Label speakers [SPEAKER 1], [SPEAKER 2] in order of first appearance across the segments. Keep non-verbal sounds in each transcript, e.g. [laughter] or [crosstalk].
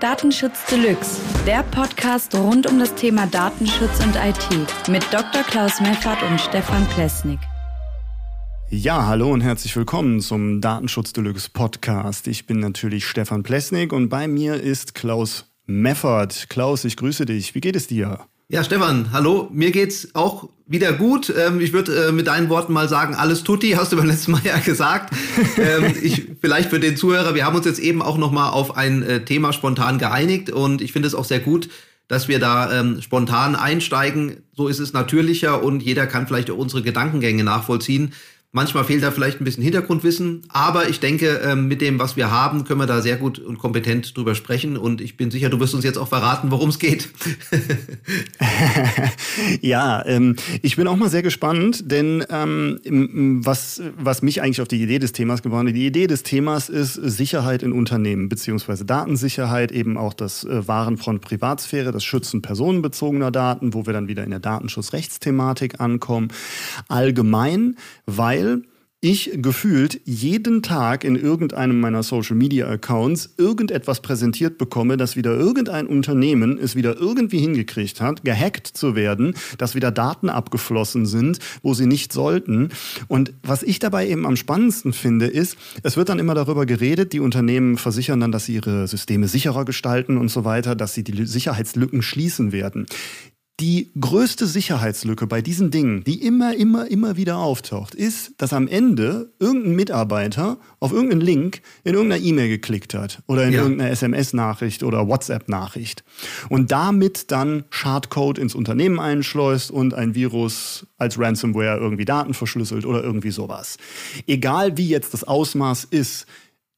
[SPEAKER 1] Datenschutz Deluxe, der Podcast rund um das Thema Datenschutz und IT mit Dr. Klaus Meffert und Stefan Plesnik.
[SPEAKER 2] Ja, hallo und herzlich willkommen zum Datenschutz Deluxe Podcast. Ich bin natürlich Stefan Plesnik und bei mir ist Klaus Meffert. Klaus, ich grüße dich. Wie geht es dir?
[SPEAKER 3] Ja, Stefan, hallo. Mir geht's auch wieder gut. Ähm, ich würde äh, mit deinen Worten mal sagen, alles tutti, [laughs] hast du beim letzten Mal ja gesagt. Ähm, ich, vielleicht für den Zuhörer, wir haben uns jetzt eben auch nochmal auf ein äh, Thema spontan geeinigt und ich finde es auch sehr gut, dass wir da ähm, spontan einsteigen. So ist es natürlicher und jeder kann vielleicht auch unsere Gedankengänge nachvollziehen. Manchmal fehlt da vielleicht ein bisschen Hintergrundwissen, aber ich denke, ähm, mit dem, was wir haben, können wir da sehr gut und kompetent drüber sprechen. Und ich bin sicher, du wirst uns jetzt auch verraten, worum es geht. [laughs]
[SPEAKER 2] ja, ähm, ich bin auch mal sehr gespannt, denn ähm, was, was mich eigentlich auf die Idee des Themas gebracht hat, die Idee des Themas ist Sicherheit in Unternehmen, beziehungsweise Datensicherheit, eben auch das äh, von Privatsphäre, das Schützen personenbezogener Daten, wo wir dann wieder in der Datenschutzrechtsthematik ankommen. Allgemein, weil weil ich gefühlt jeden Tag in irgendeinem meiner Social Media Accounts irgendetwas präsentiert bekomme, dass wieder irgendein Unternehmen es wieder irgendwie hingekriegt hat, gehackt zu werden, dass wieder Daten abgeflossen sind, wo sie nicht sollten. Und was ich dabei eben am spannendsten finde, ist, es wird dann immer darüber geredet, die Unternehmen versichern dann, dass sie ihre Systeme sicherer gestalten und so weiter, dass sie die Sicherheitslücken schließen werden. Die größte Sicherheitslücke bei diesen Dingen, die immer, immer, immer wieder auftaucht, ist, dass am Ende irgendein Mitarbeiter auf irgendeinen Link in irgendeiner E-Mail geklickt hat oder in ja. irgendeiner SMS-Nachricht oder WhatsApp-Nachricht und damit dann Schadcode ins Unternehmen einschleust und ein Virus als Ransomware irgendwie Daten verschlüsselt oder irgendwie sowas. Egal wie jetzt das Ausmaß ist,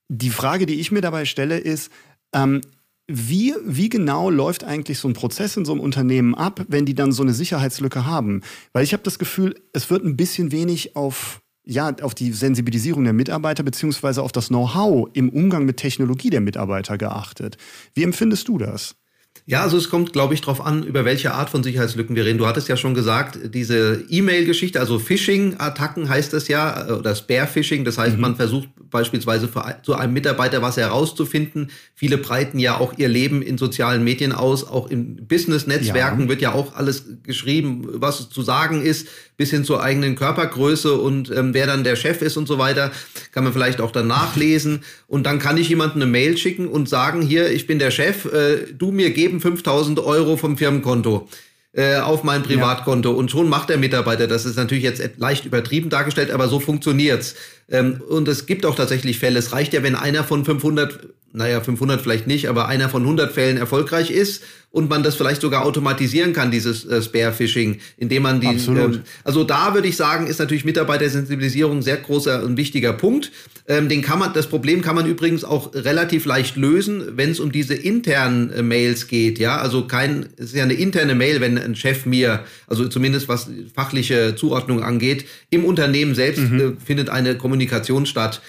[SPEAKER 2] die Frage, die ich mir dabei stelle, ist, ähm, wie, wie genau läuft eigentlich so ein Prozess in so einem Unternehmen ab, wenn die dann so eine Sicherheitslücke haben? Weil ich habe das Gefühl, es wird ein bisschen wenig auf ja, auf die Sensibilisierung der Mitarbeiter beziehungsweise auf das Know-how im Umgang mit Technologie der Mitarbeiter geachtet. Wie empfindest du das?
[SPEAKER 3] Ja, also es kommt, glaube ich, darauf an, über welche Art von Sicherheitslücken wir reden. Du hattest ja schon gesagt, diese E-Mail-Geschichte, also Phishing-Attacken heißt das ja, äh, oder Spare-Phishing. Das heißt, mhm. man versucht beispielsweise für zu einem Mitarbeiter was herauszufinden. Viele breiten ja auch ihr Leben in sozialen Medien aus, auch in Business-Netzwerken ja. wird ja auch alles geschrieben, was zu sagen ist, bis hin zur eigenen Körpergröße und ähm, wer dann der Chef ist und so weiter, kann man vielleicht auch dann nachlesen. Und dann kann ich jemandem eine Mail schicken und sagen, hier, ich bin der Chef, äh, du mir geben 5000 Euro vom Firmenkonto äh, auf mein Privatkonto ja. und schon macht der Mitarbeiter. Das ist natürlich jetzt leicht übertrieben dargestellt, aber so funktioniert's. Ähm, und es gibt auch tatsächlich Fälle. Es reicht ja, wenn einer von 500, naja, 500 vielleicht nicht, aber einer von 100 Fällen erfolgreich ist und man das vielleicht sogar automatisieren kann, dieses äh, Spare-Phishing, indem man die, ähm, also da würde ich sagen, ist natürlich Mitarbeitersensibilisierung ein sehr großer und wichtiger Punkt. Ähm, den kann man, das Problem kann man übrigens auch relativ leicht lösen, wenn es um diese internen äh, Mails geht, ja, also kein, es ist ja eine interne Mail, wenn ein Chef mir, also zumindest was fachliche Zuordnung angeht, im Unternehmen selbst mhm. äh, findet eine Kommunikation statt.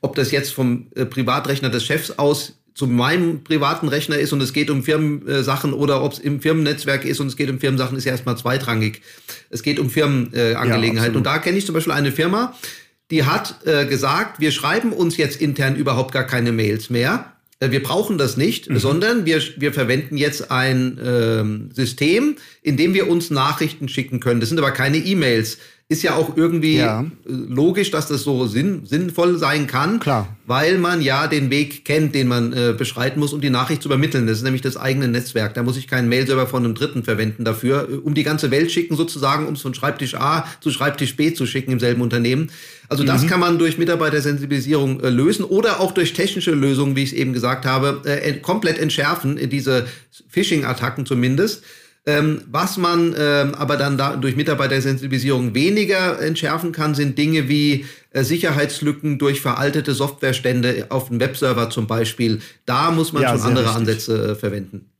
[SPEAKER 3] Ob das jetzt vom äh, Privatrechner des Chefs aus zu meinem privaten Rechner ist und es geht um Firmensachen oder ob es im Firmennetzwerk ist und es geht um Firmensachen, ist ja erstmal zweitrangig. Es geht um Firmenangelegenheiten. Ja, und da kenne ich zum Beispiel eine Firma, die hat äh, gesagt, wir schreiben uns jetzt intern überhaupt gar keine Mails mehr. Äh, wir brauchen das nicht, mhm. sondern wir, wir verwenden jetzt ein ähm, System, in dem wir uns Nachrichten schicken können. Das sind aber keine E-Mails ist ja auch irgendwie ja. Äh, logisch, dass das so sinn, sinnvoll sein kann,
[SPEAKER 2] Klar.
[SPEAKER 3] weil man ja den Weg kennt, den man äh, beschreiten muss, um die Nachricht zu übermitteln. Das ist nämlich das eigene Netzwerk. Da muss ich keinen Mailserver von einem Dritten verwenden dafür, äh, um die ganze Welt schicken sozusagen, um es von Schreibtisch A zu Schreibtisch B zu schicken im selben Unternehmen. Also das mhm. kann man durch Mitarbeitersensibilisierung äh, lösen oder auch durch technische Lösungen, wie ich es eben gesagt habe, äh, komplett entschärfen, diese Phishing-Attacken zumindest. Ähm, was man ähm, aber dann da durch Mitarbeitersensibilisierung weniger entschärfen kann, sind Dinge wie äh, Sicherheitslücken durch veraltete Softwarestände auf dem Webserver zum Beispiel. Da muss man ja, schon andere richtig. Ansätze äh, verwenden.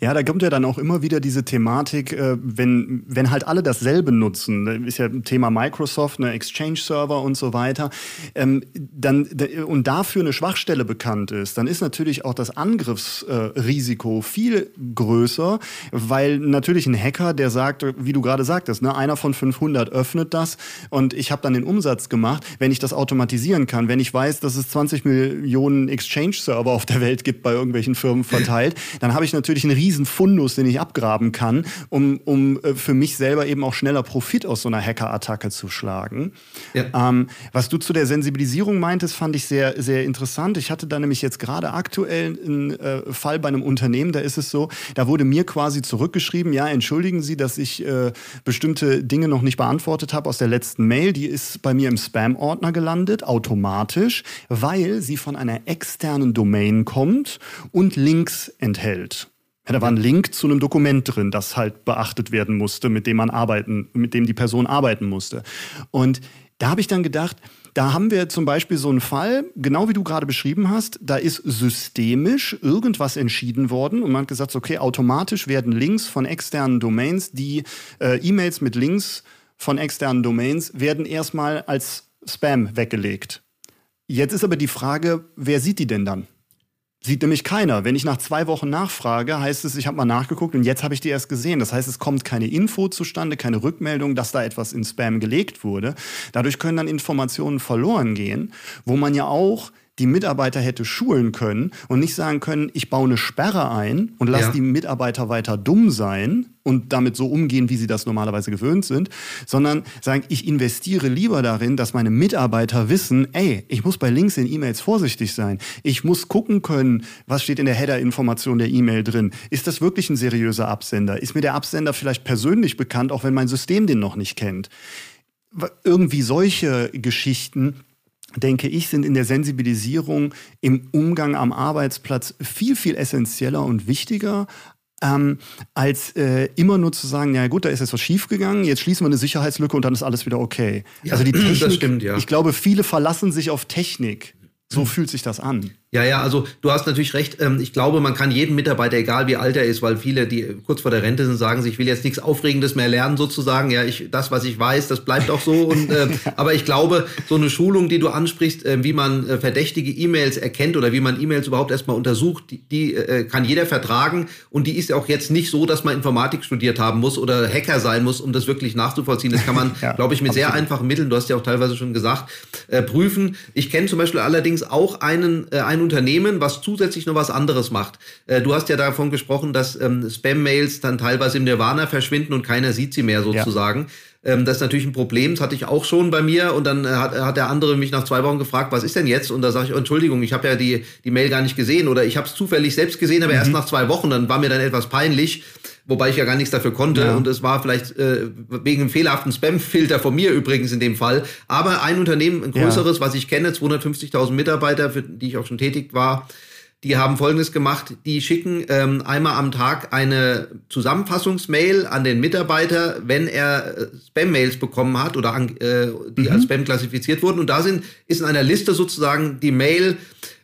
[SPEAKER 2] Ja, da kommt ja dann auch immer wieder diese Thematik, äh, wenn, wenn halt alle dasselbe nutzen, ist ja ein Thema Microsoft, eine Exchange-Server und so weiter, ähm, dann, und dafür eine Schwachstelle bekannt ist, dann ist natürlich auch das Angriffsrisiko viel größer, weil natürlich ein Hacker, der sagt, wie du gerade sagtest, ne, einer von 500 öffnet das und ich habe dann den Umsatz gemacht, wenn ich das automatisieren kann, wenn ich weiß, dass es 20 Millionen Exchange-Server auf der Welt gibt bei irgendwelchen Firmen verteilt, dann habe ich natürlich einen riesen Fundus, den ich abgraben kann, um, um äh, für mich selber eben auch schneller Profit aus so einer Hacker-Attacke zu schlagen. Ja. Ähm, was du zu der Sensibilisierung meintest, fand ich sehr, sehr interessant. Ich hatte da nämlich jetzt gerade aktuell einen äh, Fall bei einem Unternehmen, da ist es so, da wurde mir quasi zurückgeschrieben, ja, entschuldigen Sie, dass ich äh, bestimmte Dinge noch nicht beantwortet habe aus der letzten Mail. Die ist bei mir im Spam-Ordner gelandet, automatisch, weil sie von einer externen Domain kommt und Links enthält. Ja, da war ein Link zu einem Dokument drin, das halt beachtet werden musste, mit dem man arbeiten, mit dem die Person arbeiten musste. Und da habe ich dann gedacht, da haben wir zum Beispiel so einen Fall, genau wie du gerade beschrieben hast, da ist systemisch irgendwas entschieden worden und man hat gesagt, okay, automatisch werden Links von externen Domains, die äh, E-Mails mit Links von externen Domains werden erstmal als Spam weggelegt. Jetzt ist aber die Frage, wer sieht die denn dann? Sieht nämlich keiner. Wenn ich nach zwei Wochen nachfrage, heißt es, ich habe mal nachgeguckt und jetzt habe ich die erst gesehen. Das heißt, es kommt keine Info zustande, keine Rückmeldung, dass da etwas in Spam gelegt wurde. Dadurch können dann Informationen verloren gehen, wo man ja auch die Mitarbeiter hätte schulen können und nicht sagen können, ich baue eine Sperre ein und lasse ja. die Mitarbeiter weiter dumm sein und damit so umgehen, wie sie das normalerweise gewöhnt sind, sondern sagen, ich investiere lieber darin, dass meine Mitarbeiter wissen, ey, ich muss bei Links in E-Mails vorsichtig sein. Ich muss gucken können, was steht in der Header-Information der E-Mail drin. Ist das wirklich ein seriöser Absender? Ist mir der Absender vielleicht persönlich bekannt, auch wenn mein System den noch nicht kennt? Irgendwie solche Geschichten denke ich, sind in der Sensibilisierung im Umgang am Arbeitsplatz viel, viel essentieller und wichtiger. Ähm, als äh, immer nur zu sagen, ja gut, da ist jetzt was schiefgegangen, jetzt schließen wir eine Sicherheitslücke und dann ist alles wieder okay.
[SPEAKER 3] Ja, also die [clears throat] Technik, stimmt, ja.
[SPEAKER 2] ich glaube, viele verlassen sich auf Technik. So hm. fühlt sich das an.
[SPEAKER 3] Ja, ja, also du hast natürlich recht. Ähm, ich glaube, man kann jeden Mitarbeiter, egal wie alt er ist, weil viele, die kurz vor der Rente sind, sagen sich, ich will jetzt nichts Aufregendes mehr lernen, sozusagen. Ja, ich, das, was ich weiß, das bleibt auch so. Und, [laughs] äh, aber ich glaube, so eine Schulung, die du ansprichst, äh, wie man äh, verdächtige E-Mails erkennt oder wie man E-Mails überhaupt erstmal untersucht, die, die äh, kann jeder vertragen. Und die ist ja auch jetzt nicht so, dass man Informatik studiert haben muss oder Hacker sein muss, um das wirklich nachzuvollziehen. Das kann man, [laughs] ja, glaube ich, mit absolut. sehr einfachen Mitteln, du hast ja auch teilweise schon gesagt, äh, prüfen. Ich kenne zum Beispiel allerdings auch einen, äh, einen Unternehmen, was zusätzlich noch was anderes macht. Äh, du hast ja davon gesprochen, dass ähm, Spam-Mails dann teilweise im Nirvana verschwinden und keiner sieht sie mehr sozusagen. Ja. Ähm, das ist natürlich ein Problem, das hatte ich auch schon bei mir und dann äh, hat, hat der andere mich nach zwei Wochen gefragt, was ist denn jetzt? Und da sage ich, oh, Entschuldigung, ich habe ja die, die Mail gar nicht gesehen oder ich habe es zufällig selbst gesehen, aber mhm. erst nach zwei Wochen, dann war mir dann etwas peinlich wobei ich ja gar nichts dafür konnte. Ja. Und es war vielleicht äh, wegen einem fehlerhaften Spam-Filter von mir übrigens in dem Fall. Aber ein Unternehmen, ein größeres, ja. was ich kenne, 250.000 Mitarbeiter, für die ich auch schon tätig war, die haben Folgendes gemacht. Die schicken ähm, einmal am Tag eine Zusammenfassungsmail an den Mitarbeiter, wenn er äh, Spam-Mails bekommen hat oder an, äh, die mhm. als Spam klassifiziert wurden. Und da sind, ist in einer Liste sozusagen die Mail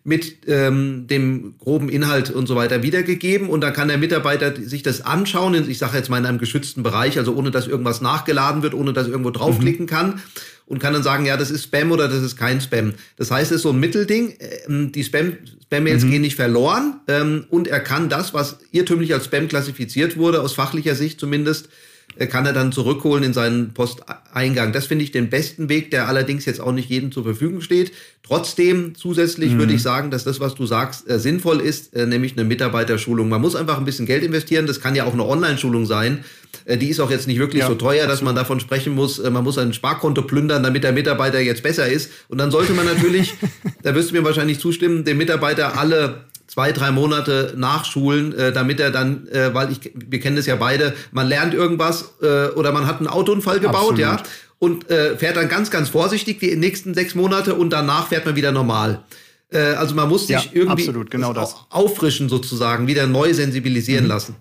[SPEAKER 3] mit ähm, dem groben Inhalt und so weiter wiedergegeben und dann kann der Mitarbeiter sich das anschauen, ich sage jetzt mal in einem geschützten Bereich, also ohne dass irgendwas nachgeladen wird, ohne dass er irgendwo draufklicken mhm. kann und kann dann sagen, ja, das ist Spam oder das ist kein Spam. Das heißt, es ist so ein Mittelding, ähm, die Spam, Spam-Mails mhm. gehen nicht verloren ähm, und er kann das, was irrtümlich als Spam klassifiziert wurde, aus fachlicher Sicht zumindest, kann er dann zurückholen in seinen Posteingang. Das finde ich den besten Weg, der allerdings jetzt auch nicht jedem zur Verfügung steht. Trotzdem zusätzlich mhm. würde ich sagen, dass das, was du sagst, äh, sinnvoll ist, äh, nämlich eine Mitarbeiterschulung. Man muss einfach ein bisschen Geld investieren. Das kann ja auch eine Online-Schulung sein. Äh, die ist auch jetzt nicht wirklich ja, so teuer, dass man davon sprechen muss, äh, man muss ein Sparkonto plündern, damit der Mitarbeiter jetzt besser ist. Und dann sollte man natürlich, [laughs] da wirst du mir wahrscheinlich zustimmen, dem Mitarbeiter alle zwei, drei Monate nachschulen, äh, damit er dann, äh, weil ich, wir kennen das ja beide, man lernt irgendwas äh, oder man hat einen Autounfall gebaut, Absolut. ja, und äh, fährt dann ganz, ganz vorsichtig die nächsten sechs Monate und danach fährt man wieder normal. Äh, also man muss sich ja, irgendwie
[SPEAKER 2] absolut, genau das.
[SPEAKER 3] auffrischen sozusagen, wieder neu sensibilisieren mhm. lassen.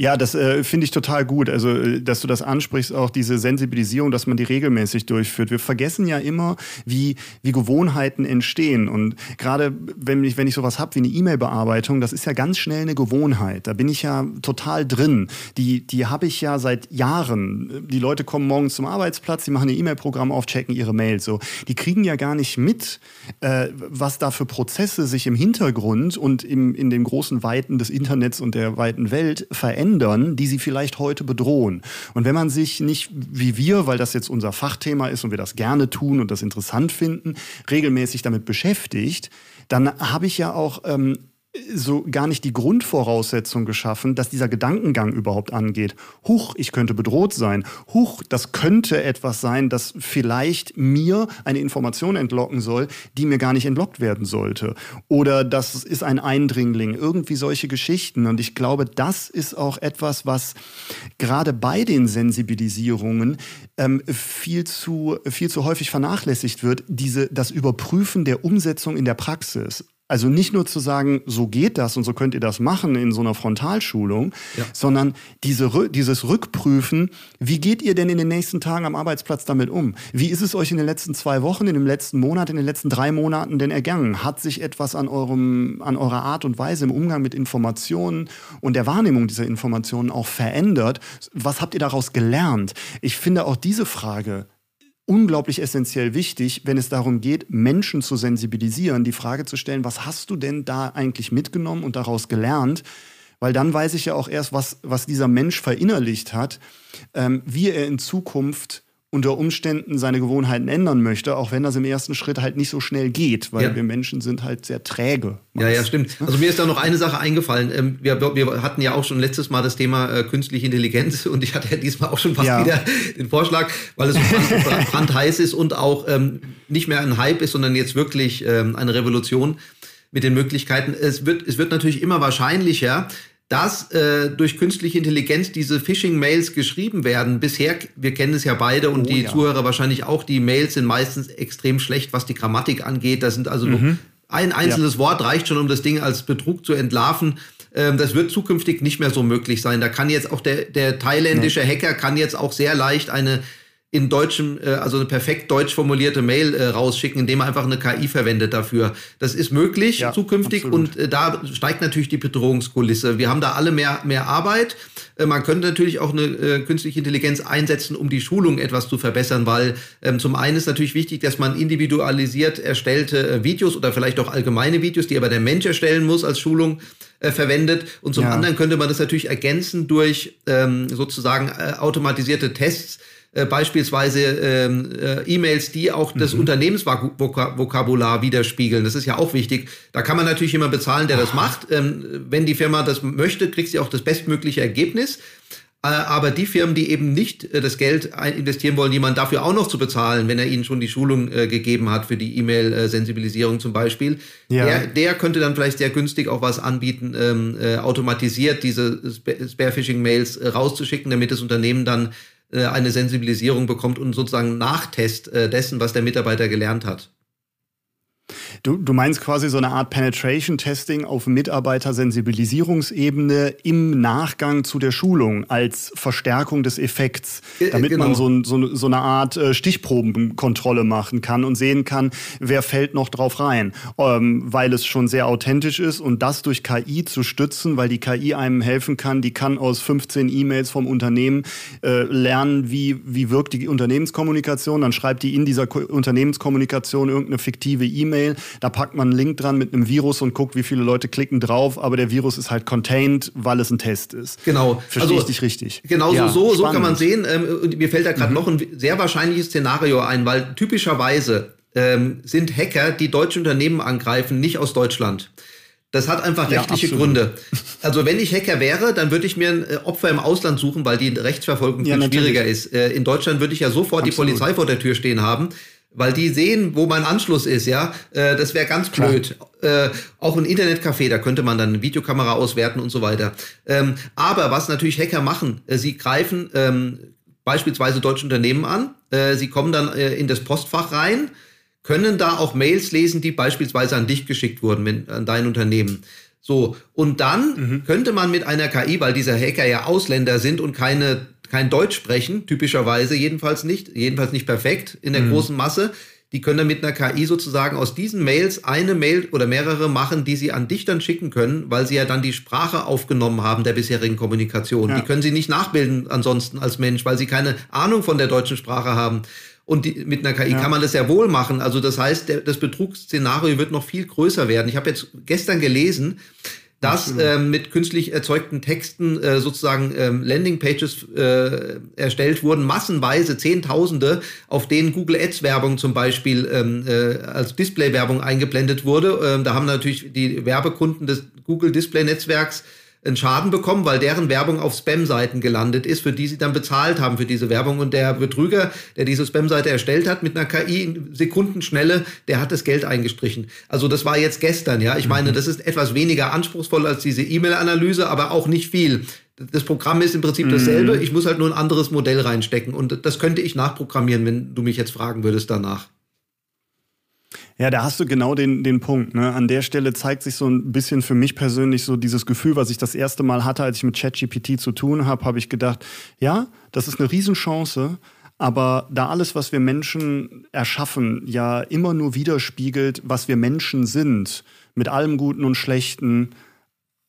[SPEAKER 2] Ja, das äh, finde ich total gut. Also, äh, dass du das ansprichst, auch diese Sensibilisierung, dass man die regelmäßig durchführt. Wir vergessen ja immer, wie, wie Gewohnheiten entstehen. Und gerade wenn ich, wenn ich sowas habe wie eine E-Mail-Bearbeitung, das ist ja ganz schnell eine Gewohnheit. Da bin ich ja total drin. Die, die habe ich ja seit Jahren. Die Leute kommen morgens zum Arbeitsplatz, die machen ein E-Mail-Programm auf, checken ihre Mails. So. Die kriegen ja gar nicht mit, äh, was da für Prozesse sich im Hintergrund und im, in den großen Weiten des Internets und der weiten Welt verändern verändern, die sie vielleicht heute bedrohen. Und wenn man sich nicht wie wir, weil das jetzt unser Fachthema ist und wir das gerne tun und das interessant finden, regelmäßig damit beschäftigt, dann habe ich ja auch ähm, so gar nicht die Grundvoraussetzung geschaffen, dass dieser Gedankengang überhaupt angeht. Huch, ich könnte bedroht sein. Huch, das könnte etwas sein, das vielleicht mir eine Information entlocken soll, die mir gar nicht entlockt werden sollte. Oder das ist ein Eindringling. Irgendwie solche Geschichten. Und ich glaube, das ist auch etwas, was gerade bei den Sensibilisierungen ähm, viel, zu, viel zu häufig vernachlässigt wird. Diese, das Überprüfen der Umsetzung in der Praxis. Also nicht nur zu sagen, so geht das und so könnt ihr das machen in so einer Frontalschulung, ja. sondern diese, dieses Rückprüfen, wie geht ihr denn in den nächsten Tagen am Arbeitsplatz damit um? Wie ist es euch in den letzten zwei Wochen, in dem letzten Monat, in den letzten drei Monaten denn ergangen? Hat sich etwas an, eurem, an eurer Art und Weise im Umgang mit Informationen und der Wahrnehmung dieser Informationen auch verändert? Was habt ihr daraus gelernt? Ich finde auch diese Frage unglaublich essentiell wichtig, wenn es darum geht, Menschen zu sensibilisieren, die Frage zu stellen, was hast du denn da eigentlich mitgenommen und daraus gelernt? Weil dann weiß ich ja auch erst, was, was dieser Mensch verinnerlicht hat, ähm, wie er in Zukunft unter Umständen seine Gewohnheiten ändern möchte, auch wenn das im ersten Schritt halt nicht so schnell geht, weil ja. wir Menschen sind halt sehr träge.
[SPEAKER 3] Ja, ja, stimmt. Also mir ist da noch eine Sache eingefallen. Ähm, wir, wir hatten ja auch schon letztes Mal das Thema äh, künstliche Intelligenz [laughs] und ich hatte ja diesmal auch schon fast ja. wieder den Vorschlag, weil es so [laughs] brandheiß ist und auch ähm, nicht mehr ein Hype ist, sondern jetzt wirklich ähm, eine Revolution mit den Möglichkeiten. Es wird, es wird natürlich immer wahrscheinlicher, dass äh, durch künstliche Intelligenz diese Phishing-Mails geschrieben werden. Bisher, wir kennen es ja beide und oh, die ja. Zuhörer wahrscheinlich auch, die Mails sind meistens extrem schlecht, was die Grammatik angeht. Da sind also mhm. ein einzelnes ja. Wort reicht schon, um das Ding als Betrug zu entlarven. Ähm, das wird zukünftig nicht mehr so möglich sein. Da kann jetzt auch der, der thailändische Hacker kann jetzt auch sehr leicht eine in deutschem, äh, also eine perfekt deutsch formulierte Mail äh, rausschicken, indem man einfach eine KI verwendet dafür. Das ist möglich ja, zukünftig absolut. und äh, da steigt natürlich die Bedrohungskulisse. Wir haben da alle mehr, mehr Arbeit. Äh, man könnte natürlich auch eine äh, künstliche Intelligenz einsetzen, um die Schulung etwas zu verbessern, weil ähm, zum einen ist natürlich wichtig, dass man individualisiert erstellte äh, Videos oder vielleicht auch allgemeine Videos, die aber der Mensch erstellen muss als Schulung, äh, verwendet. Und zum ja. anderen könnte man das natürlich ergänzen durch ähm, sozusagen äh, automatisierte Tests, äh, beispielsweise ähm, äh, E-Mails, die auch das mhm. Unternehmensvokabular widerspiegeln. Das ist ja auch wichtig. Da kann man natürlich immer bezahlen, der das macht. Ähm, wenn die Firma das möchte, kriegt sie auch das bestmögliche Ergebnis. Äh, aber die Firmen, die eben nicht äh, das Geld investieren wollen, jemanden dafür auch noch zu bezahlen, wenn er ihnen schon die Schulung äh, gegeben hat für die E-Mail-Sensibilisierung zum Beispiel, ja. der, der könnte dann vielleicht sehr günstig auch was anbieten, ähm, äh, automatisiert diese Spearphishing-Mails äh, rauszuschicken, damit das Unternehmen dann eine Sensibilisierung bekommt und sozusagen Nachtest äh, dessen, was der Mitarbeiter gelernt hat.
[SPEAKER 2] Du, du meinst quasi so eine Art Penetration-Testing auf Mitarbeitersensibilisierungsebene im Nachgang zu der Schulung als Verstärkung des Effekts, damit genau. man so, so, so, eine Art äh, Stichprobenkontrolle machen kann und sehen kann, wer fällt noch drauf rein, ähm, weil es schon sehr authentisch ist und das durch KI zu stützen, weil die KI einem helfen kann, die kann aus 15 E-Mails vom Unternehmen äh, lernen, wie, wie wirkt die Unternehmenskommunikation, dann schreibt die in dieser Ko Unternehmenskommunikation irgendeine fiktive E-Mail, da packt man einen Link dran mit einem Virus und guckt, wie viele Leute klicken drauf, aber der Virus ist halt contained, weil es ein Test ist.
[SPEAKER 3] Genau.
[SPEAKER 2] Verstehe also, ich dich richtig?
[SPEAKER 3] Genau ja, so, so kann man sehen. Ähm, mir fällt da gerade mhm. noch ein sehr wahrscheinliches Szenario ein, weil typischerweise ähm, sind Hacker, die deutsche Unternehmen angreifen, nicht aus Deutschland. Das hat einfach rechtliche ja, Gründe. Also wenn ich Hacker wäre, dann würde ich mir ein äh, Opfer im Ausland suchen, weil die Rechtsverfolgung viel ja, schwieriger ist. Äh, in Deutschland würde ich ja sofort absolut. die Polizei vor der Tür stehen haben weil die sehen, wo mein Anschluss ist, ja. Äh, das wäre ganz blöd. Äh, auch ein Internetcafé, da könnte man dann eine Videokamera auswerten und so weiter. Ähm, aber was natürlich Hacker machen, äh, sie greifen ähm, beispielsweise deutsche Unternehmen an, äh, sie kommen dann äh, in das Postfach rein, können da auch Mails lesen, die beispielsweise an dich geschickt wurden, wenn, an dein Unternehmen. So, und dann mhm. könnte man mit einer KI, weil diese Hacker ja Ausländer sind und keine, kein Deutsch sprechen, typischerweise, jedenfalls nicht, jedenfalls nicht perfekt in der mhm. großen Masse, die können dann mit einer KI sozusagen aus diesen Mails eine Mail oder mehrere machen, die sie an dich dann schicken können, weil sie ja dann die Sprache aufgenommen haben der bisherigen Kommunikation. Ja. Die können sie nicht nachbilden ansonsten als Mensch, weil sie keine Ahnung von der deutschen Sprache haben. Und die, mit einer KI ja. kann man das ja wohl machen. Also das heißt, der, das Betrugsszenario wird noch viel größer werden. Ich habe jetzt gestern gelesen, dass ähm, mit künstlich erzeugten Texten äh, sozusagen ähm, Landingpages äh, erstellt wurden, massenweise Zehntausende, auf denen Google Ads Werbung zum Beispiel ähm, äh, als Display-Werbung eingeblendet wurde. Ähm, da haben natürlich die Werbekunden des Google Display Netzwerks einen Schaden bekommen, weil deren Werbung auf Spam-Seiten gelandet ist, für die sie dann bezahlt haben für diese Werbung. Und der Betrüger, der diese Spam-Seite erstellt hat, mit einer KI in Sekundenschnelle, der hat das Geld eingestrichen. Also das war jetzt gestern, ja. Ich mhm. meine, das ist etwas weniger anspruchsvoll als diese E-Mail-Analyse, aber auch nicht viel. Das Programm ist im Prinzip dasselbe. Mhm. Ich muss halt nur ein anderes Modell reinstecken. Und das könnte ich nachprogrammieren, wenn du mich jetzt fragen würdest danach.
[SPEAKER 2] Ja, da hast du genau den, den Punkt. Ne? An der Stelle zeigt sich so ein bisschen für mich persönlich so dieses Gefühl, was ich das erste Mal hatte, als ich mit ChatGPT zu tun habe, habe ich gedacht, ja, das ist eine Riesenchance, aber da alles, was wir Menschen erschaffen, ja immer nur widerspiegelt, was wir Menschen sind, mit allem Guten und Schlechten,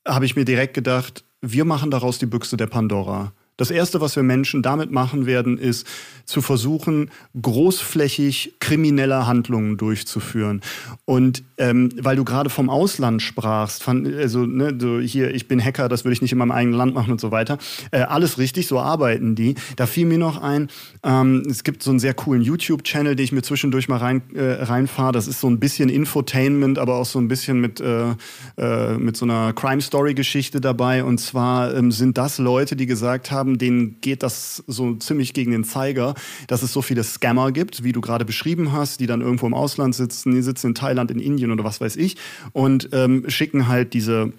[SPEAKER 2] habe ich mir direkt gedacht, wir machen daraus die Büchse der Pandora. Das Erste, was wir Menschen damit machen werden, ist zu versuchen, großflächig kriminelle Handlungen durchzuführen. Und ähm, weil du gerade vom Ausland sprachst, fand, also ne, so hier, ich bin Hacker, das würde ich nicht in meinem eigenen Land machen und so weiter. Äh, alles richtig, so arbeiten die. Da fiel mir noch ein, ähm, es gibt so einen sehr coolen YouTube-Channel, den ich mir zwischendurch mal rein, äh, reinfahre. Das ist so ein bisschen Infotainment, aber auch so ein bisschen mit, äh, äh, mit so einer Crime-Story-Geschichte dabei. Und zwar ähm, sind das Leute, die gesagt haben, haben, denen geht das so ziemlich gegen den Zeiger, dass es so viele Scammer gibt, wie du gerade beschrieben hast, die dann irgendwo im Ausland sitzen, die sitzen in Thailand, in Indien oder was weiß ich und ähm, schicken halt diese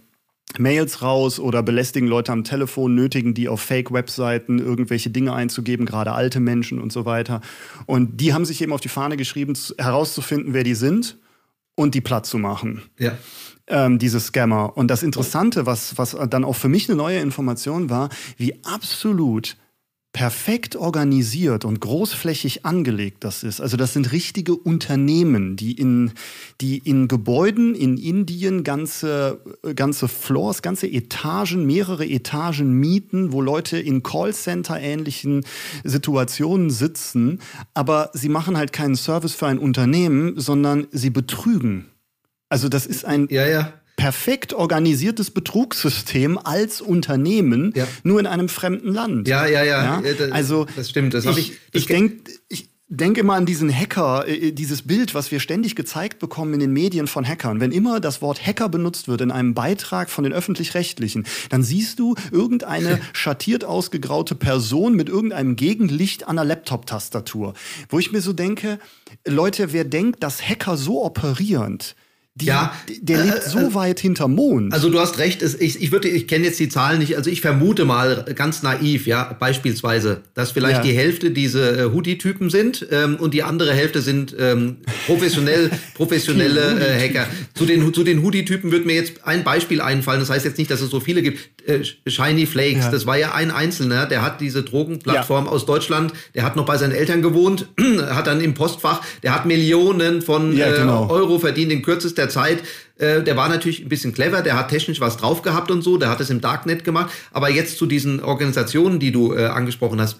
[SPEAKER 2] Mails raus oder belästigen Leute am Telefon, nötigen die auf Fake-Webseiten irgendwelche Dinge einzugeben, gerade alte Menschen und so weiter. Und die haben sich eben auf die Fahne geschrieben, herauszufinden, wer die sind und die platt zu machen.
[SPEAKER 3] Ja
[SPEAKER 2] ähm, diese Scammer. Und das Interessante, was, was dann auch für mich eine neue Information war, wie absolut perfekt organisiert und großflächig angelegt das ist. Also das sind richtige Unternehmen, die in, die in Gebäuden in Indien ganze, ganze Floors, ganze Etagen, mehrere Etagen mieten, wo Leute in Callcenter-ähnlichen Situationen sitzen. Aber sie machen halt keinen Service für ein Unternehmen, sondern sie betrügen also das ist ein
[SPEAKER 3] ja, ja.
[SPEAKER 2] Perfekt organisiertes Betrugssystem als Unternehmen, ja. nur in einem fremden Land.
[SPEAKER 3] Ja, ja, ja.
[SPEAKER 2] Das, also
[SPEAKER 3] das stimmt. Das
[SPEAKER 2] ich, ich, ich denke, ich denke immer an diesen Hacker, äh, äh, dieses Bild, was wir ständig gezeigt bekommen in den Medien von Hackern. Wenn immer das Wort Hacker benutzt wird in einem Beitrag von den öffentlich-rechtlichen, dann siehst du irgendeine [laughs] schattiert ausgegraute Person mit irgendeinem Gegenlicht an der Laptop-Tastatur. Wo ich mir so denke, Leute, wer denkt, dass Hacker so operierend die, ja, der liegt so äh, weit hinterm Mond.
[SPEAKER 3] Also du hast recht, ich, ich, würde, ich kenne jetzt die Zahlen nicht, also ich vermute mal ganz naiv, ja, beispielsweise, dass vielleicht ja. die Hälfte diese äh, Hoodie-Typen sind ähm, und die andere Hälfte sind ähm, professionell, [laughs] professionelle äh, Hacker. Zu den, zu den Hoodie-Typen wird mir jetzt ein Beispiel einfallen, das heißt jetzt nicht, dass es so viele gibt. Äh, Shiny Flakes, ja. das war ja ein Einzelner, der hat diese Drogenplattform ja. aus Deutschland, der hat noch bei seinen Eltern gewohnt, [clears throat] hat dann im Postfach, der hat Millionen von genau. äh, Euro verdient in kürzester Zeit, äh, der war natürlich ein bisschen clever, der hat technisch was drauf gehabt und so, der hat es im Darknet gemacht. Aber jetzt zu diesen Organisationen, die du äh, angesprochen hast,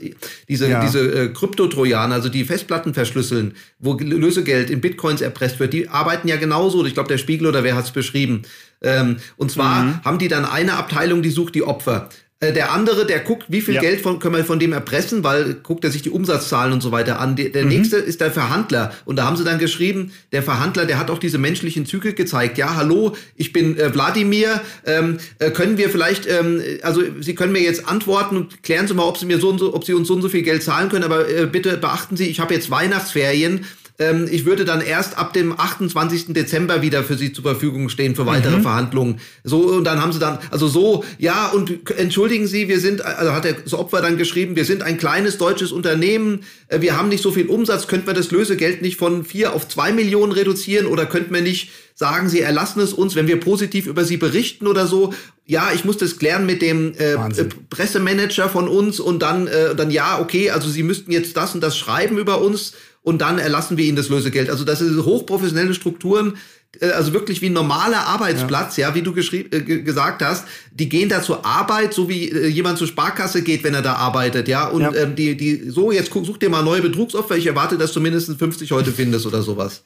[SPEAKER 3] diese, ja. diese äh, Kryptotrojaner, also die Festplatten verschlüsseln, wo Lösegeld in Bitcoins erpresst wird, die arbeiten ja genauso. Ich glaube, der Spiegel oder wer hat es beschrieben. Ähm, und zwar mhm. haben die dann eine Abteilung, die sucht die Opfer. Äh, der andere, der guckt, wie viel ja. Geld von, können wir von dem erpressen, weil guckt er sich die Umsatzzahlen und so weiter an. Der, der mhm. nächste ist der Verhandler. Und da haben sie dann geschrieben, der Verhandler, der hat auch diese menschlichen Züge gezeigt. Ja, hallo, ich bin äh, Wladimir. Ähm, äh, können wir vielleicht, ähm, also Sie können mir jetzt antworten und klären Sie mal, ob Sie mir so und so, ob Sie uns so und so viel Geld zahlen können. Aber äh, bitte beachten Sie, ich habe jetzt Weihnachtsferien ähm, ich würde dann erst ab dem 28. Dezember wieder für Sie zur Verfügung stehen für weitere mhm. Verhandlungen. So, und dann haben sie dann, also so, ja, und entschuldigen Sie, wir sind, also hat das Opfer dann geschrieben, wir sind ein kleines deutsches Unternehmen, äh, wir haben nicht so viel Umsatz, könnten wir das Lösegeld nicht von vier auf zwei Millionen reduzieren oder könnten wir nicht sagen, Sie erlassen es uns, wenn wir positiv über Sie berichten oder so? Ja, ich muss das klären mit dem äh, Pressemanager von uns und dann, äh, dann ja, okay, also Sie müssten jetzt das und das schreiben über uns und dann erlassen wir ihnen das Lösegeld. Also das sind hochprofessionelle Strukturen, äh, also wirklich wie ein normaler Arbeitsplatz, ja, ja wie du äh, gesagt hast, die gehen da zur Arbeit, so wie äh, jemand zur Sparkasse geht, wenn er da arbeitet, ja, und ja. Ähm, die, die, so, jetzt guck, such dir mal neue Betrugsopfer, ich erwarte, dass du mindestens 50 heute findest oder sowas.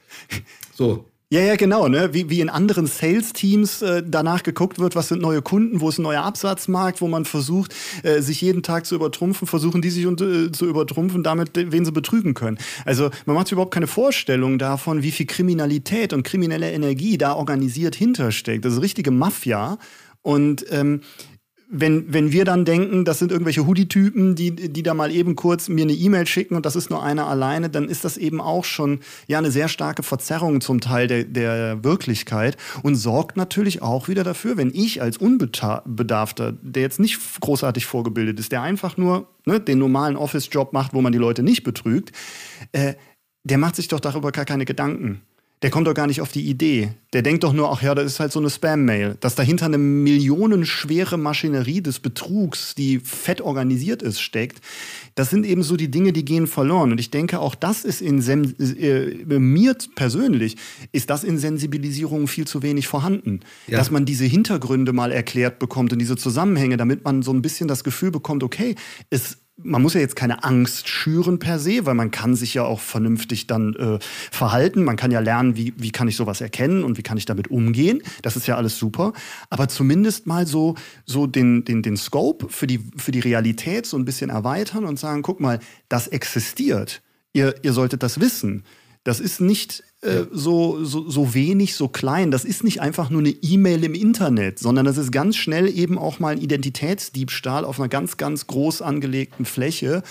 [SPEAKER 3] So.
[SPEAKER 2] Ja, ja, genau. Ne? Wie, wie in anderen Sales-Teams äh, danach geguckt wird, was sind neue Kunden, wo ist ein neuer Absatzmarkt, wo man versucht, äh, sich jeden Tag zu übertrumpfen, versuchen die sich äh, zu übertrumpfen, damit wen sie betrügen können. Also man macht sich überhaupt keine Vorstellung davon, wie viel Kriminalität und kriminelle Energie da organisiert hintersteckt. Das ist richtige Mafia. Und ähm, wenn, wenn wir dann denken, das sind irgendwelche Hoodie-Typen, die, die da mal eben kurz mir eine E-Mail schicken und das ist nur einer alleine, dann ist das eben auch schon ja eine sehr starke Verzerrung zum Teil der, der Wirklichkeit und sorgt natürlich auch wieder dafür, wenn ich als Unbedarfter, der jetzt nicht großartig vorgebildet ist, der einfach nur ne, den normalen Office-Job macht, wo man die Leute nicht betrügt, äh, der macht sich doch darüber gar keine Gedanken der kommt doch gar nicht auf die Idee. Der denkt doch nur, ach ja, das ist halt so eine Spam-Mail. Dass dahinter eine millionenschwere Maschinerie des Betrugs, die fett organisiert ist, steckt, das sind eben so die Dinge, die gehen verloren. Und ich denke, auch das ist in Sem äh, mir persönlich, ist das in Sensibilisierung viel zu wenig vorhanden. Ja. Dass man diese Hintergründe mal erklärt bekommt und diese Zusammenhänge, damit man so ein bisschen das Gefühl bekommt, okay, es man muss ja jetzt keine Angst schüren per se, weil man kann sich ja auch vernünftig dann äh, verhalten. Man kann ja lernen, wie, wie kann ich sowas erkennen und wie kann ich damit umgehen. Das ist ja alles super. Aber zumindest mal so, so den, den, den Scope für die, für die Realität so ein bisschen erweitern und sagen, guck mal, das existiert. Ihr, ihr solltet das wissen. Das ist nicht äh, so, so, so wenig, so klein. Das ist nicht einfach nur eine E-Mail im Internet, sondern das ist ganz schnell eben auch mal ein Identitätsdiebstahl auf einer ganz, ganz groß angelegten Fläche.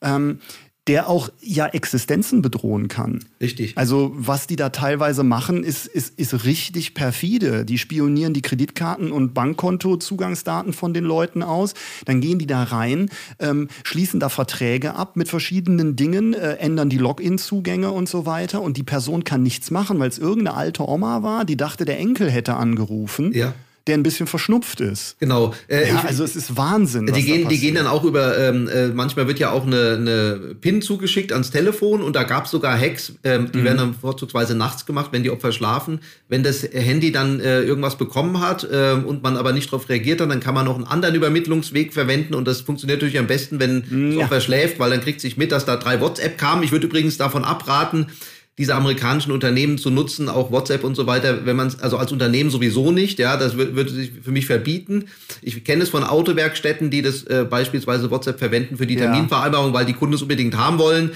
[SPEAKER 2] Ähm, der auch ja Existenzen bedrohen kann.
[SPEAKER 3] Richtig.
[SPEAKER 2] Also was die da teilweise machen, ist, ist, ist richtig perfide. Die spionieren die Kreditkarten- und Bankkontozugangsdaten von den Leuten aus. Dann gehen die da rein, ähm, schließen da Verträge ab mit verschiedenen Dingen, äh, ändern die Login-Zugänge und so weiter. Und die Person kann nichts machen, weil es irgendeine alte Oma war, die dachte, der Enkel hätte angerufen.
[SPEAKER 3] Ja
[SPEAKER 2] der ein bisschen verschnupft ist.
[SPEAKER 3] Genau.
[SPEAKER 2] Äh, ja, also es ist Wahnsinn.
[SPEAKER 3] Die gehen, die gehen dann auch über, ähm, äh, manchmal wird ja auch eine, eine PIN zugeschickt ans Telefon und da gab es sogar Hacks, ähm, die mhm. werden dann vorzugsweise nachts gemacht, wenn die Opfer schlafen. Wenn das Handy dann äh, irgendwas bekommen hat ähm, und man aber nicht darauf reagiert hat, dann kann man noch einen anderen Übermittlungsweg verwenden und das funktioniert natürlich am besten, wenn mhm, das Opfer schläft, weil dann kriegt sich mit, dass da drei WhatsApp kamen. Ich würde übrigens davon abraten, diese amerikanischen Unternehmen zu nutzen, auch WhatsApp und so weiter, wenn man es, also als Unternehmen sowieso nicht, ja, das würde sich für mich verbieten. Ich kenne es von Autowerkstätten, die das äh, beispielsweise WhatsApp verwenden für die Terminvereinbarung, weil die Kunden es unbedingt haben wollen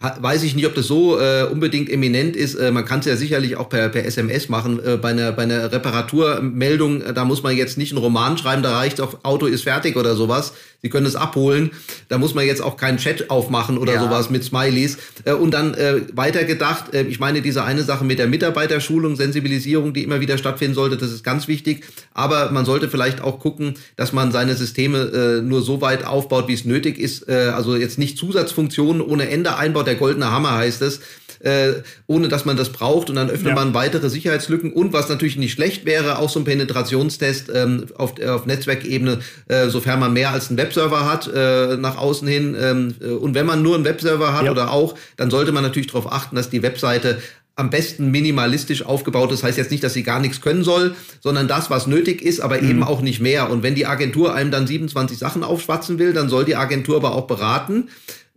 [SPEAKER 3] weiß ich nicht, ob das so äh, unbedingt eminent ist. Äh, man kann es ja sicherlich auch per, per SMS machen. Äh, bei, einer, bei einer Reparaturmeldung, äh, da muss man jetzt nicht einen Roman schreiben, da reicht auch Auto ist fertig oder sowas. Sie können es abholen. Da muss man jetzt auch keinen Chat aufmachen oder ja. sowas mit Smileys. Äh, und dann äh, weitergedacht, äh, ich meine, diese eine Sache mit der Mitarbeiterschulung, Sensibilisierung, die immer wieder stattfinden sollte, das ist ganz wichtig. Aber man sollte vielleicht auch gucken, dass man seine Systeme äh, nur so weit aufbaut, wie es nötig ist. Äh, also jetzt nicht Zusatzfunktionen ohne Ende einbaut der goldene Hammer heißt es, äh, ohne dass man das braucht und dann öffnet ja. man weitere Sicherheitslücken und was natürlich nicht schlecht wäre, auch so ein Penetrationstest ähm, auf, auf Netzwerkebene, äh, sofern man mehr als einen Webserver hat, äh, nach außen hin ähm, äh, und wenn man nur einen Webserver hat ja. oder auch, dann sollte man natürlich darauf achten, dass die Webseite am besten minimalistisch aufgebaut ist. Das heißt jetzt nicht, dass sie gar nichts können soll, sondern das, was nötig ist, aber mhm. eben auch nicht mehr. Und wenn die Agentur einem dann 27 Sachen aufschwatzen will, dann soll die Agentur aber auch beraten,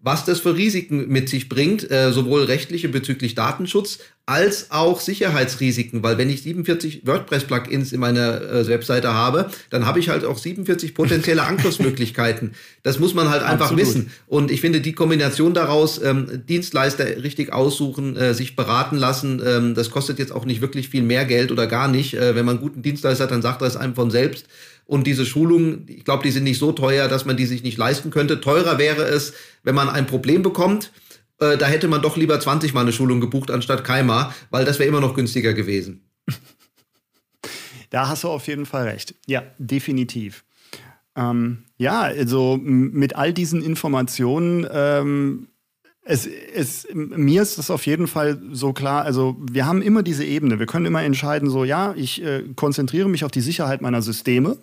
[SPEAKER 3] was das für Risiken mit sich bringt, äh, sowohl rechtliche bezüglich Datenschutz als auch Sicherheitsrisiken, weil wenn ich 47 WordPress-Plugins in meiner äh, Webseite habe, dann habe ich halt auch 47 potenzielle [laughs] Angriffsmöglichkeiten. Das muss man halt einfach Absolut. wissen. Und ich finde die Kombination daraus, ähm, Dienstleister richtig aussuchen, äh, sich beraten lassen, ähm, das kostet jetzt auch nicht wirklich viel mehr Geld oder gar nicht. Äh, wenn man einen guten Dienstleister hat, dann sagt er es einem von selbst. Und diese Schulungen, ich glaube, die sind nicht so teuer, dass man die sich nicht leisten könnte. Teurer wäre es, wenn man ein Problem bekommt äh, da hätte man doch lieber 20 Mal eine Schulung gebucht anstatt keinmal, weil das wäre immer noch günstiger gewesen. [laughs]
[SPEAKER 2] Da hast du auf jeden Fall recht. Ja, definitiv. Ähm, ja, also mit all diesen Informationen, ähm, es, es, mir ist das auf jeden Fall so klar. Also, wir haben immer diese Ebene. Wir können immer entscheiden, so, ja, ich äh, konzentriere mich auf die Sicherheit meiner Systeme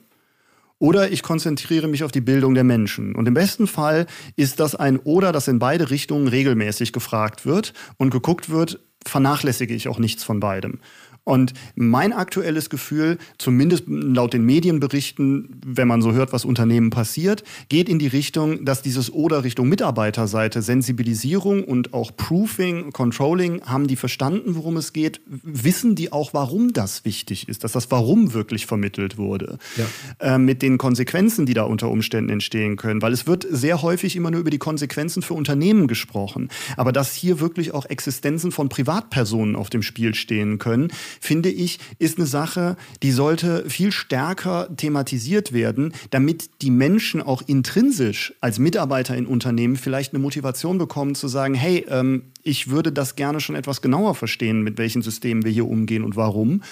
[SPEAKER 2] oder ich konzentriere mich auf die Bildung der Menschen. Und im besten Fall ist das ein Oder, das in beide Richtungen regelmäßig gefragt wird und geguckt wird, vernachlässige ich auch nichts von beidem. Und mein aktuelles Gefühl, zumindest laut den Medienberichten, wenn man so hört, was Unternehmen passiert, geht in die Richtung, dass dieses Oder Richtung Mitarbeiterseite, Sensibilisierung und auch Proofing, Controlling, haben die verstanden, worum es geht, wissen die auch, warum das wichtig ist, dass das Warum wirklich vermittelt wurde, ja. äh, mit den Konsequenzen, die da unter Umständen entstehen können, weil es wird sehr häufig immer nur über die Konsequenzen für Unternehmen gesprochen, aber dass hier wirklich auch Existenzen von Privatpersonen auf dem Spiel stehen können, finde ich, ist eine Sache, die sollte viel stärker thematisiert werden, damit die Menschen auch intrinsisch als Mitarbeiter in Unternehmen vielleicht eine Motivation bekommen zu sagen, hey, ähm, ich würde das gerne schon etwas genauer verstehen, mit welchen Systemen wir hier umgehen und warum,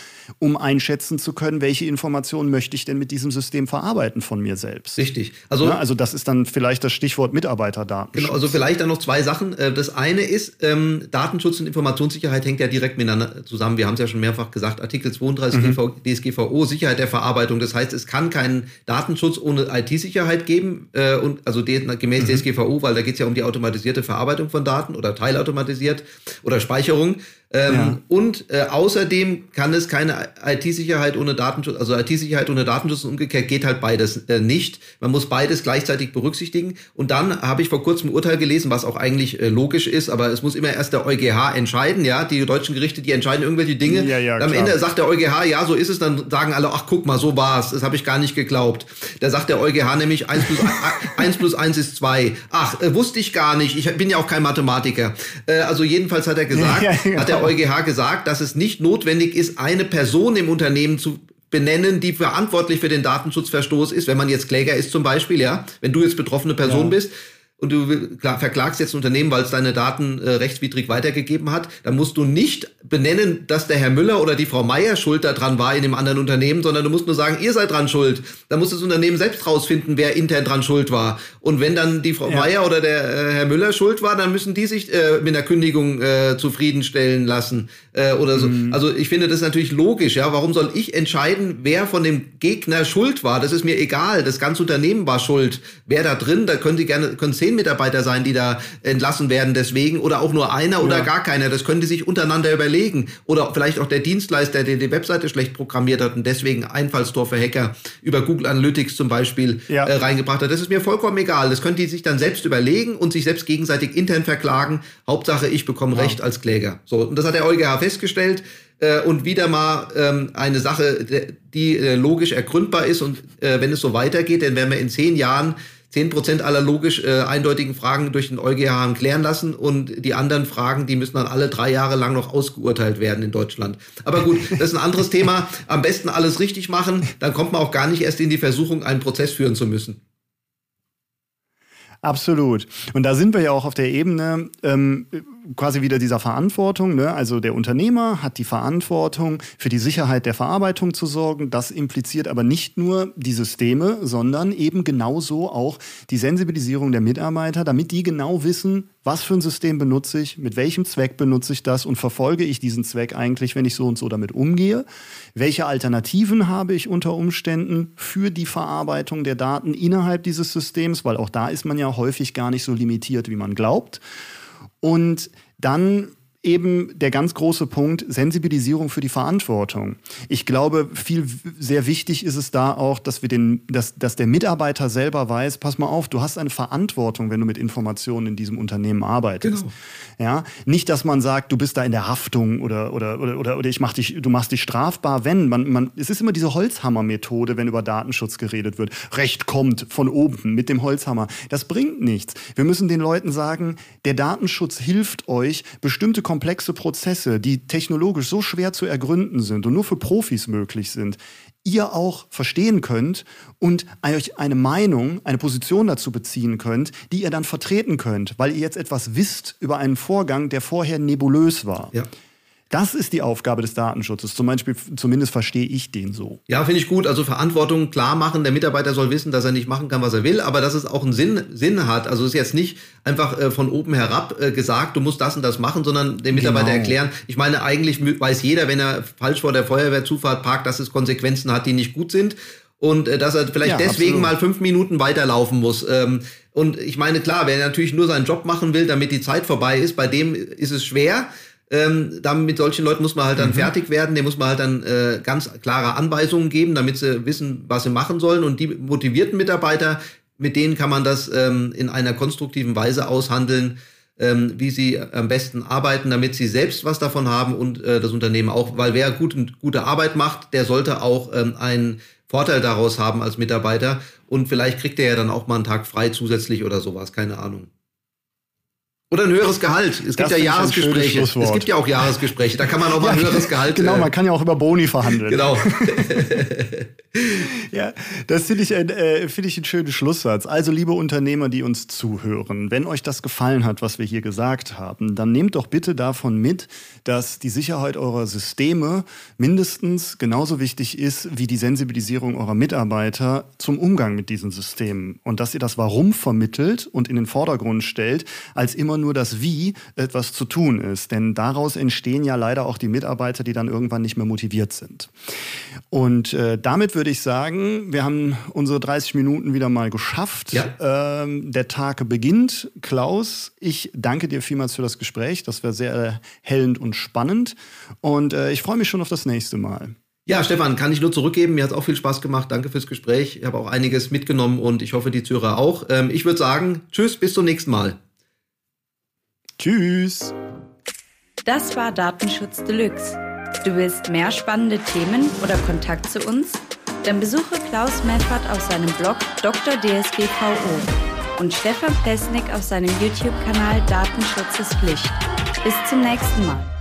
[SPEAKER 2] um einschätzen zu können, welche Informationen möchte ich denn mit diesem System verarbeiten von mir selbst.
[SPEAKER 3] Richtig.
[SPEAKER 2] Also, ja, also das ist dann vielleicht das Stichwort Mitarbeiterdaten.
[SPEAKER 3] Genau, also vielleicht dann noch zwei Sachen. Äh, das eine ist, ähm, Datenschutz und Informationssicherheit hängt ja direkt miteinander zusammen. Wir haben es ja schon mehrfach gesagt, Artikel 32 mhm. DSGVO, Sicherheit der Verarbeitung. Das heißt, es kann keinen Datenschutz ohne IT-Sicherheit geben, äh, und also gemäß mhm. DSGVO, weil da geht es ja um die automatisierte Verarbeitung von Daten oder teilautomatisierte automatisiert oder Speicherung. Ähm, ja. Und äh, außerdem kann es keine IT-Sicherheit ohne Datenschutz, also IT-Sicherheit ohne Datenschutz und umgekehrt geht halt beides äh, nicht. Man muss beides gleichzeitig berücksichtigen. Und dann habe ich vor kurzem ein Urteil gelesen, was auch eigentlich äh, logisch ist, aber es muss immer erst der EuGH entscheiden, ja. Die deutschen Gerichte, die entscheiden irgendwelche Dinge. Ja, ja, Am klar. Ende sagt der EuGH, ja, so ist es, dann sagen alle, ach guck mal, so war's. Das habe ich gar nicht geglaubt. Da sagt der EuGH nämlich 1 plus 1, plus 1 ist 2. Ach, äh, wusste ich gar nicht. Ich bin ja auch kein Mathematiker. Äh, also jedenfalls hat er gesagt, [laughs] ja, hat der der EuGH gesagt, dass es nicht notwendig ist, eine Person im Unternehmen zu benennen, die verantwortlich für den Datenschutzverstoß ist. Wenn man jetzt Kläger ist zum Beispiel, ja, wenn du jetzt betroffene Person ja. bist, und du verklagst jetzt ein Unternehmen, weil es deine Daten äh, rechtswidrig weitergegeben hat, dann musst du nicht benennen, dass der Herr Müller oder die Frau Meier schuld daran war in dem anderen Unternehmen, sondern du musst nur sagen, ihr seid dran schuld. Da muss das Unternehmen selbst rausfinden, wer intern dran schuld war. Und wenn dann die Frau ja. Meier oder der äh, Herr Müller schuld war, dann müssen die sich äh, mit einer Kündigung äh, zufriedenstellen lassen äh, oder so. Mhm. Also ich finde das natürlich logisch. Ja, warum soll ich entscheiden, wer von dem Gegner schuld war? Das ist mir egal. Das ganze Unternehmen war schuld. Wer da drin, da können Sie gerne können zehn Mitarbeiter sein, die da entlassen werden deswegen oder auch nur einer oder ja. gar keiner. Das können die sich untereinander überlegen. Oder vielleicht auch der Dienstleister, der die Webseite schlecht programmiert hat und deswegen Einfallstor für Hacker über Google Analytics zum Beispiel ja. äh, reingebracht hat. Das ist mir vollkommen egal. Das können die sich dann selbst überlegen und sich selbst gegenseitig intern verklagen. Hauptsache, ich bekomme ja. Recht als Kläger. So, und das hat der EuGH festgestellt. Äh, und wieder mal ähm, eine Sache, die äh, logisch ergründbar ist. Und äh, wenn es so weitergeht, dann werden wir in zehn Jahren 10% aller logisch äh, eindeutigen Fragen durch den EuGH haben klären lassen und die anderen Fragen, die müssen dann alle drei Jahre lang noch ausgeurteilt werden in Deutschland. Aber gut, das ist ein anderes Thema. Am besten alles richtig machen, dann kommt man auch gar nicht erst in die Versuchung, einen Prozess führen zu müssen.
[SPEAKER 2] Absolut. Und da sind wir ja auch auf der Ebene ähm, quasi wieder dieser Verantwortung. Ne? Also der Unternehmer hat die Verantwortung, für die Sicherheit der Verarbeitung zu sorgen. Das impliziert aber nicht nur die Systeme, sondern eben genauso auch die Sensibilisierung der Mitarbeiter, damit die genau wissen, was für ein System benutze ich, mit welchem Zweck benutze ich das und verfolge ich diesen Zweck eigentlich, wenn ich so und so damit umgehe. Welche Alternativen habe ich unter Umständen für die Verarbeitung der Daten innerhalb dieses Systems, weil auch da ist man ja häufig gar nicht so limitiert, wie man glaubt. Und dann eben der ganz große Punkt Sensibilisierung für die Verantwortung. Ich glaube, viel sehr wichtig ist es da auch, dass wir den, dass, dass der Mitarbeiter selber weiß, pass mal auf, du hast eine Verantwortung, wenn du mit Informationen in diesem Unternehmen arbeitest. Genau. Ja, nicht, dass man sagt, du bist da in der Haftung oder oder oder oder, oder ich mach dich, du machst dich strafbar, wenn man man es ist immer diese Holzhammer-Methode, wenn über Datenschutz geredet wird. Recht kommt von oben mit dem Holzhammer. Das bringt nichts. Wir müssen den Leuten sagen, der Datenschutz hilft euch, bestimmte Kompetenzen komplexe Prozesse, die technologisch so schwer zu ergründen sind und nur für Profis möglich sind, ihr auch verstehen könnt und euch eine Meinung, eine Position dazu beziehen könnt, die ihr dann vertreten könnt, weil ihr jetzt etwas wisst über einen Vorgang, der vorher nebulös war. Ja. Das ist die Aufgabe des Datenschutzes. Zum Beispiel, zumindest verstehe ich den so.
[SPEAKER 3] Ja, finde ich gut. Also Verantwortung klar machen. Der Mitarbeiter soll wissen, dass er nicht machen kann, was er will, aber dass es auch einen Sinn, Sinn hat. Also es ist jetzt nicht einfach äh, von oben herab äh, gesagt, du musst das und das machen, sondern dem Mitarbeiter genau. erklären. Ich meine, eigentlich weiß jeder, wenn er falsch vor der Feuerwehrzufahrt parkt, dass es Konsequenzen hat, die nicht gut sind und äh, dass er vielleicht ja, deswegen absolut. mal fünf Minuten weiterlaufen muss. Ähm, und ich meine, klar, wer natürlich nur seinen Job machen will, damit die Zeit vorbei ist, bei dem ist es schwer. Ähm, dann mit solchen Leuten muss man halt dann mhm. fertig werden, dem muss man halt dann äh, ganz klare Anweisungen geben, damit sie wissen, was sie machen sollen. Und die motivierten Mitarbeiter, mit denen kann man das ähm, in einer konstruktiven Weise aushandeln, ähm, wie sie am besten arbeiten, damit sie selbst was davon haben und äh, das Unternehmen auch. Weil wer gut, gute Arbeit macht, der sollte auch ähm, einen Vorteil daraus haben als Mitarbeiter. Und vielleicht kriegt er ja dann auch mal einen Tag frei zusätzlich oder sowas, keine Ahnung. Oder ein höheres Gehalt. Es gibt ja Jahresgespräche. Es gibt ja auch Jahresgespräche. Da kann man auch mal ein höheres [laughs] Gehalt.
[SPEAKER 2] Genau, äh, man kann ja auch über Boni verhandeln.
[SPEAKER 3] Genau. [laughs] [laughs]
[SPEAKER 2] ja, das finde ich, äh, find ich einen schönen Schlusssatz. Also, liebe Unternehmer, die uns zuhören, wenn euch das gefallen hat, was wir hier gesagt haben, dann nehmt doch bitte davon mit, dass die Sicherheit eurer Systeme mindestens genauso wichtig ist wie die Sensibilisierung eurer Mitarbeiter zum Umgang mit diesen Systemen. Und dass ihr das Warum vermittelt und in den Vordergrund stellt, als immer nur das Wie etwas zu tun ist. Denn daraus entstehen ja leider auch die Mitarbeiter, die dann irgendwann nicht mehr motiviert sind. Und äh, damit würde ich sagen, wir haben unsere 30 Minuten wieder mal geschafft. Ja. Ähm, der Tag beginnt. Klaus, ich danke dir vielmals für das Gespräch. Das war sehr hellend und spannend. Und äh, ich freue mich schon auf das nächste Mal.
[SPEAKER 3] Ja, Stefan, kann ich nur zurückgeben. Mir hat es auch viel Spaß gemacht. Danke fürs Gespräch. Ich habe auch einiges mitgenommen und ich hoffe, die Zuhörer auch. Ähm, ich würde sagen, tschüss, bis zum nächsten Mal.
[SPEAKER 2] Tschüss.
[SPEAKER 1] Das war Datenschutz Deluxe. Du willst mehr spannende Themen oder Kontakt zu uns? Dann besuche Klaus Meffert auf seinem Blog Dr. DSGVO und Stefan Plesnik auf seinem YouTube-Kanal Datenschutz ist Pflicht. Bis zum nächsten Mal.